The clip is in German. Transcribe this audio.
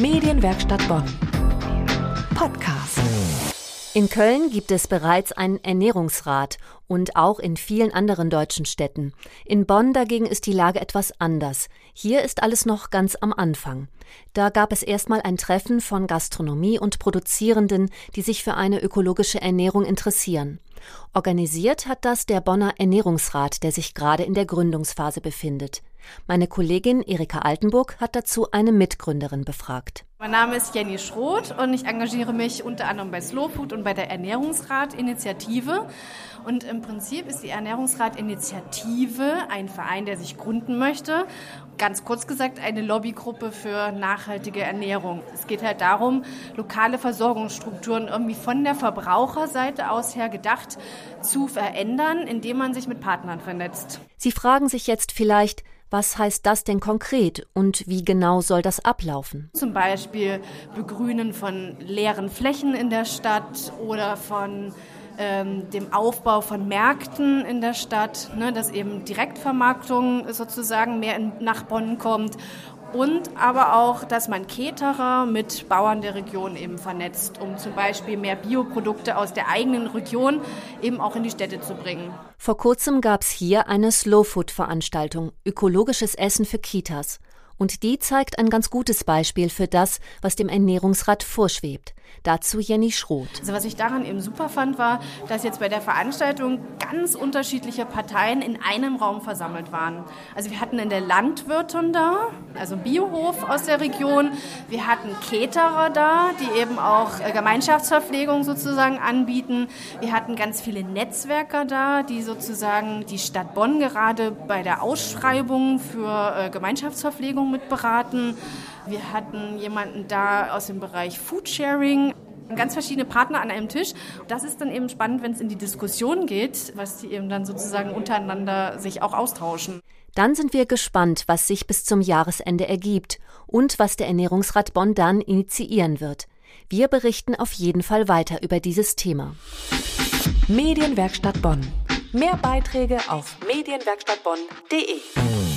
Medienwerkstatt Bonn. Podcast. In Köln gibt es bereits einen Ernährungsrat und auch in vielen anderen deutschen Städten. In Bonn dagegen ist die Lage etwas anders. Hier ist alles noch ganz am Anfang. Da gab es erstmal ein Treffen von Gastronomie und Produzierenden, die sich für eine ökologische Ernährung interessieren. Organisiert hat das der Bonner Ernährungsrat, der sich gerade in der Gründungsphase befindet. Meine Kollegin Erika Altenburg hat dazu eine Mitgründerin befragt. Mein Name ist Jenny Schroth und ich engagiere mich unter anderem bei Slow Food und bei der Ernährungsrat-Initiative. Und im Prinzip ist die Ernährungsrat-Initiative ein Verein, der sich gründen möchte. Ganz kurz gesagt, eine Lobbygruppe für nachhaltige Ernährung. Es geht halt darum, lokale Versorgungsstrukturen irgendwie von der Verbraucherseite aus her gedacht zu verändern, indem man sich mit Partnern vernetzt. Sie fragen sich jetzt vielleicht, was heißt das denn konkret und wie genau soll das ablaufen? Zum Beispiel Begrünen von leeren Flächen in der Stadt oder von ähm, dem Aufbau von Märkten in der Stadt, ne, dass eben Direktvermarktung sozusagen mehr in, nach Bonn kommt und aber auch, dass man Caterer mit Bauern der Region eben vernetzt, um zum Beispiel mehr Bioprodukte aus der eigenen Region eben auch in die Städte zu bringen. Vor kurzem gab es hier eine Slow-Food-Veranstaltung, ökologisches Essen für Kitas. Und die zeigt ein ganz gutes Beispiel für das, was dem Ernährungsrat vorschwebt. Dazu Jenny Schroth. Also was ich daran eben super fand, war, dass jetzt bei der Veranstaltung ganz unterschiedliche Parteien in einem Raum versammelt waren. Also wir hatten in der Landwirtin da, also Biohof aus der Region. Wir hatten Caterer da, die eben auch äh, Gemeinschaftsverpflegung sozusagen anbieten. Wir hatten ganz viele Netzwerker da, die sozusagen die Stadt Bonn gerade bei der Ausschreibung für äh, Mitberaten. Wir hatten jemanden da aus dem Bereich Foodsharing, ganz verschiedene Partner an einem Tisch. Das ist dann eben spannend, wenn es in die Diskussion geht, was die eben dann sozusagen untereinander sich auch austauschen. Dann sind wir gespannt, was sich bis zum Jahresende ergibt und was der Ernährungsrat Bonn dann initiieren wird. Wir berichten auf jeden Fall weiter über dieses Thema. Medienwerkstatt Bonn. Mehr Beiträge auf medienwerkstattbonn.de.